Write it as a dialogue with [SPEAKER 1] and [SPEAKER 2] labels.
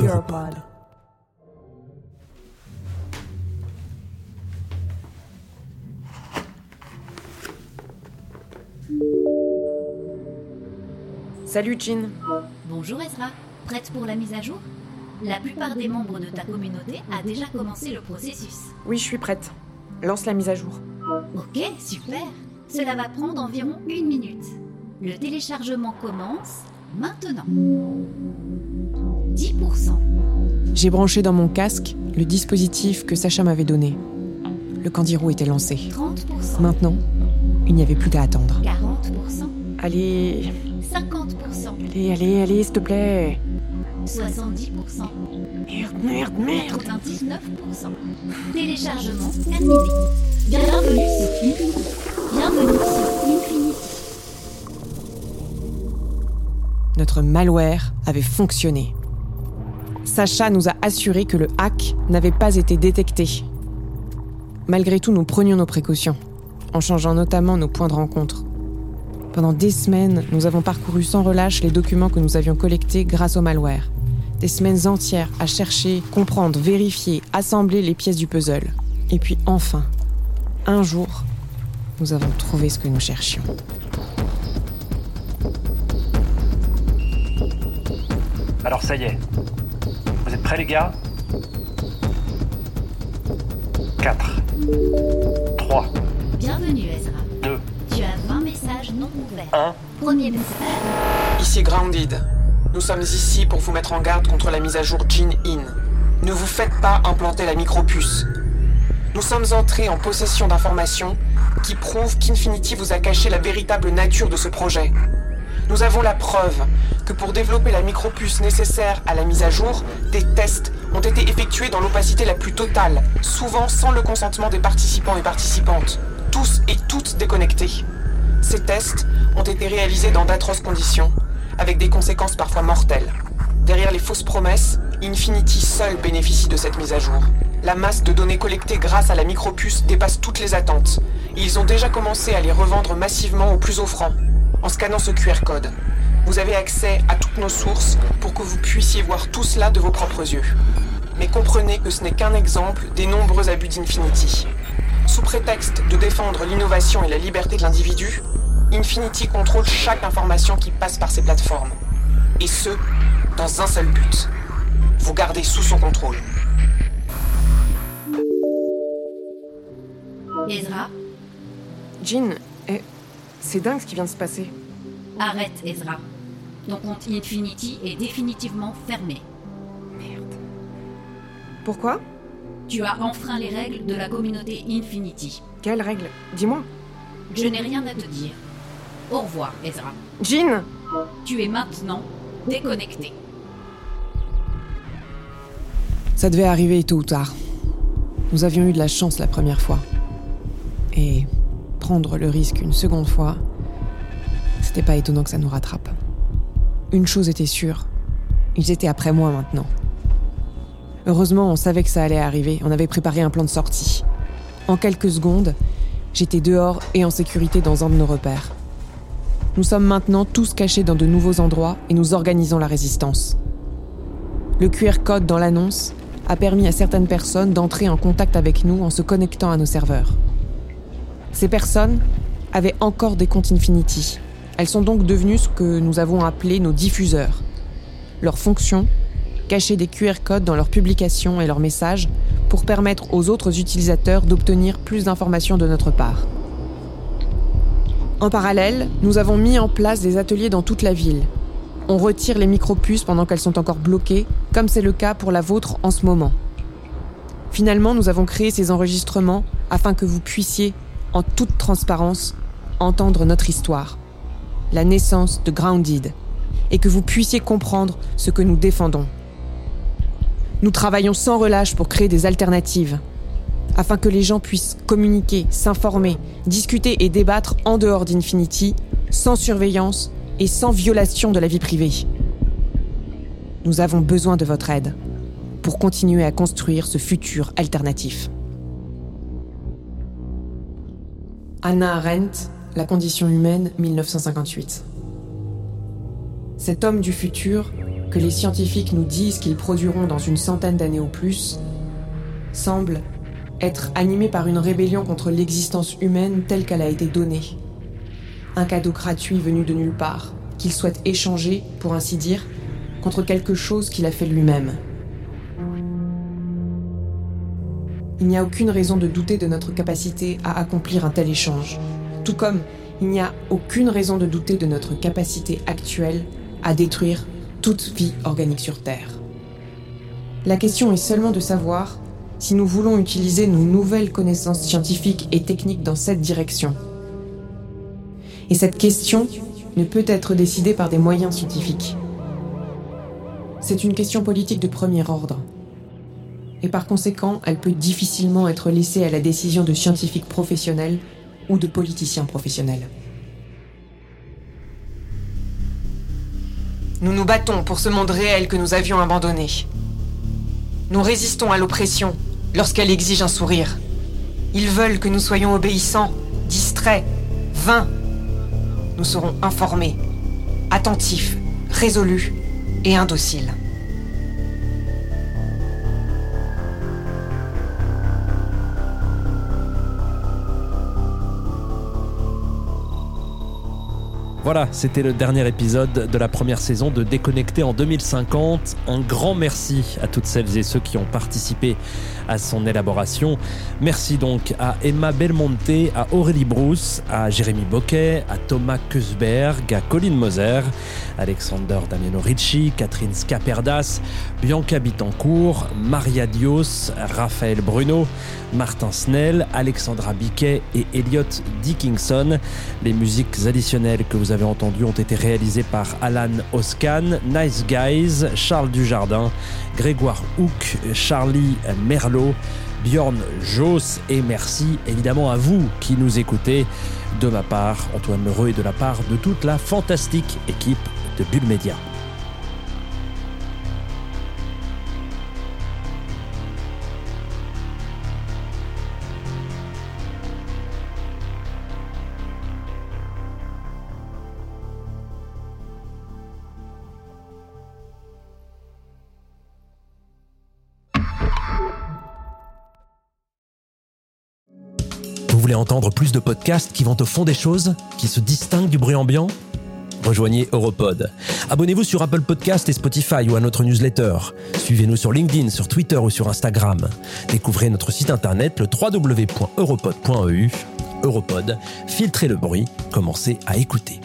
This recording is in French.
[SPEAKER 1] Europod.
[SPEAKER 2] Salut Jean.
[SPEAKER 3] Bonjour Ezra, prête pour la mise à jour? La plupart des membres de ta communauté a déjà commencé le processus.
[SPEAKER 2] Oui, je suis prête. Lance la mise à jour.
[SPEAKER 3] Ok, super. Cela va prendre environ une minute. Le téléchargement commence maintenant. 10%,
[SPEAKER 2] J'ai branché dans mon casque le dispositif que Sacha m'avait donné. Le Candirou était lancé.
[SPEAKER 3] 30%,
[SPEAKER 2] Maintenant, il n'y avait plus qu'à attendre.
[SPEAKER 3] 40%,
[SPEAKER 2] Allez,
[SPEAKER 3] 50%,
[SPEAKER 2] allez, allez, allez, s'il te plaît.
[SPEAKER 3] 70%,
[SPEAKER 2] Merde, merde, merde.
[SPEAKER 3] 99%. Téléchargement terminé. Bienvenue sur Infinity. Bienvenue sur Infinity.
[SPEAKER 2] Notre malware avait fonctionné. Sacha nous a assuré que le hack n'avait pas été détecté. Malgré tout, nous prenions nos précautions, en changeant notamment nos points de rencontre. Pendant des semaines, nous avons parcouru sans relâche les documents que nous avions collectés grâce au malware. Des semaines entières à chercher, comprendre, vérifier, assembler les pièces du puzzle. Et puis enfin, un jour, nous avons trouvé ce que nous cherchions.
[SPEAKER 4] Alors ça y est. Vous êtes prêts les gars? 4, 3,
[SPEAKER 3] Bienvenue Ezra.
[SPEAKER 4] 2,
[SPEAKER 3] Tu as 20 messages non ouverts.
[SPEAKER 4] 1.
[SPEAKER 3] Premier message.
[SPEAKER 2] Ici Grounded. Nous sommes ici pour vous mettre en garde contre la mise à jour Gene In. Ne vous faites pas implanter la micropuce. Nous sommes entrés en possession d'informations qui prouvent qu'Infinity vous a caché la véritable nature de ce projet. Nous avons la preuve que pour développer la micropuce nécessaire à la mise à jour, des tests ont été effectués dans l'opacité la plus totale, souvent sans le consentement des participants et participantes, tous et toutes déconnectés. Ces tests ont été réalisés dans d'atroces conditions, avec des conséquences parfois mortelles. Derrière les fausses promesses, Infinity seul bénéficie de cette mise à jour. La masse de données collectées grâce à la micropuce dépasse toutes les attentes. Et ils ont déjà commencé à les revendre massivement aux plus offrants. En scannant ce QR code, vous avez accès à toutes nos sources pour que vous puissiez voir tout cela de vos propres yeux. Mais comprenez que ce n'est qu'un exemple des nombreux abus d'Infinity. Sous prétexte de défendre l'innovation et la liberté de l'individu, Infinity contrôle chaque information qui passe par ses plateformes. Et ce, dans un seul but. Vous garder sous son contrôle.
[SPEAKER 3] Ezra,
[SPEAKER 2] Jean, c'est dingue ce qui vient de se passer.
[SPEAKER 3] arrête Ezra. Ton compte Infinity est définitivement fermé.
[SPEAKER 2] Merde. Pourquoi?
[SPEAKER 3] Tu as enfreint les règles de la communauté Infinity.
[SPEAKER 2] Quelle règle Dis-moi.
[SPEAKER 3] Je n'ai rien à te dire. Au revoir, Ezra.
[SPEAKER 2] Jean
[SPEAKER 3] Tu es maintenant déconnecté.
[SPEAKER 2] Ça devait arriver tôt ou tard. Nous avions eu de la chance la première fois. Et prendre le risque une seconde fois, c'était pas étonnant que ça nous rattrape. Une chose était sûre, ils étaient après moi maintenant. Heureusement, on savait que ça allait arriver, on avait préparé un plan de sortie. En quelques secondes, j'étais dehors et en sécurité dans un de nos repères. Nous sommes maintenant tous cachés dans de nouveaux endroits et nous organisons la résistance. Le QR code dans l'annonce a permis à certaines personnes d'entrer en contact avec nous en se connectant à nos serveurs. Ces personnes avaient encore des comptes Infinity. Elles sont donc devenues ce que nous avons appelé nos diffuseurs. Leur fonction cacher des QR codes dans leurs publications et leurs messages pour permettre aux autres utilisateurs d'obtenir plus d'informations de notre part. En parallèle, nous avons mis en place des ateliers dans toute la ville. On retire les micropuces pendant qu'elles sont encore bloquées, comme c'est le cas pour la vôtre en ce moment. Finalement, nous avons créé ces enregistrements afin que vous puissiez, en toute transparence, entendre notre histoire, la naissance de Grounded, et que vous puissiez comprendre ce que nous défendons. Nous travaillons sans relâche pour créer des alternatives, afin que les gens puissent communiquer, s'informer, discuter et débattre en dehors d'Infinity, sans surveillance et sans violation de la vie privée. Nous avons besoin de votre aide pour continuer à construire ce futur alternatif. Anna Arendt, La condition humaine, 1958. Cet homme du futur, que les scientifiques nous disent qu'ils produiront dans une centaine d'années ou plus, semble être animé par une rébellion contre l'existence humaine telle qu'elle a été donnée. Un cadeau gratuit venu de nulle part, qu'il souhaite échanger, pour ainsi dire, contre quelque chose qu'il a fait lui-même. Il n'y a aucune raison de douter de notre capacité à accomplir un tel échange, tout comme il n'y a aucune raison de douter de notre capacité actuelle à détruire toute vie organique sur Terre. La question est seulement de savoir si nous voulons utiliser nos nouvelles connaissances scientifiques et techniques dans cette direction. Et cette question ne peut être décidée par des moyens scientifiques. C'est une question politique de premier ordre. Et par conséquent, elle peut difficilement être laissée à la décision de scientifiques professionnels ou de politiciens professionnels. Nous nous battons pour ce monde réel que nous avions abandonné. Nous résistons à l'oppression lorsqu'elle exige un sourire. Ils veulent que nous soyons obéissants, distraits, vains. Nous serons informés, attentifs, résolus et indociles.
[SPEAKER 1] Voilà, c'était le dernier épisode de la première saison de Déconnecté en 2050. Un grand merci à toutes celles et ceux qui ont participé à son élaboration. Merci donc à Emma Belmonte, à Aurélie Brousse, à Jérémy Boquet, à Thomas Kusberg, à Colin Moser, Alexander Damiano Ricci, Catherine Scaperdas, Bianca Bitancourt, Maria Dios, Raphaël Bruno, Martin Snell, Alexandra Biquet et Elliot Dickinson. Les musiques additionnelles que vous avez entendues ont été réalisées par Alan Oscan, Nice Guys, Charles Dujardin, Grégoire Hook, Charlie Bjorn Joss et merci évidemment à vous qui nous écoutez. De ma part, Antoine Meureux et de la part de toute la fantastique équipe de Bulle Média. Entendre plus de podcasts qui vont au fond des choses, qui se distinguent du bruit ambiant Rejoignez Europod. Abonnez-vous sur Apple Podcast et Spotify ou à notre newsletter. Suivez-nous sur LinkedIn, sur Twitter ou sur Instagram. Découvrez notre site internet le www.europod.eu. Europod, filtrez le bruit, commencez à écouter.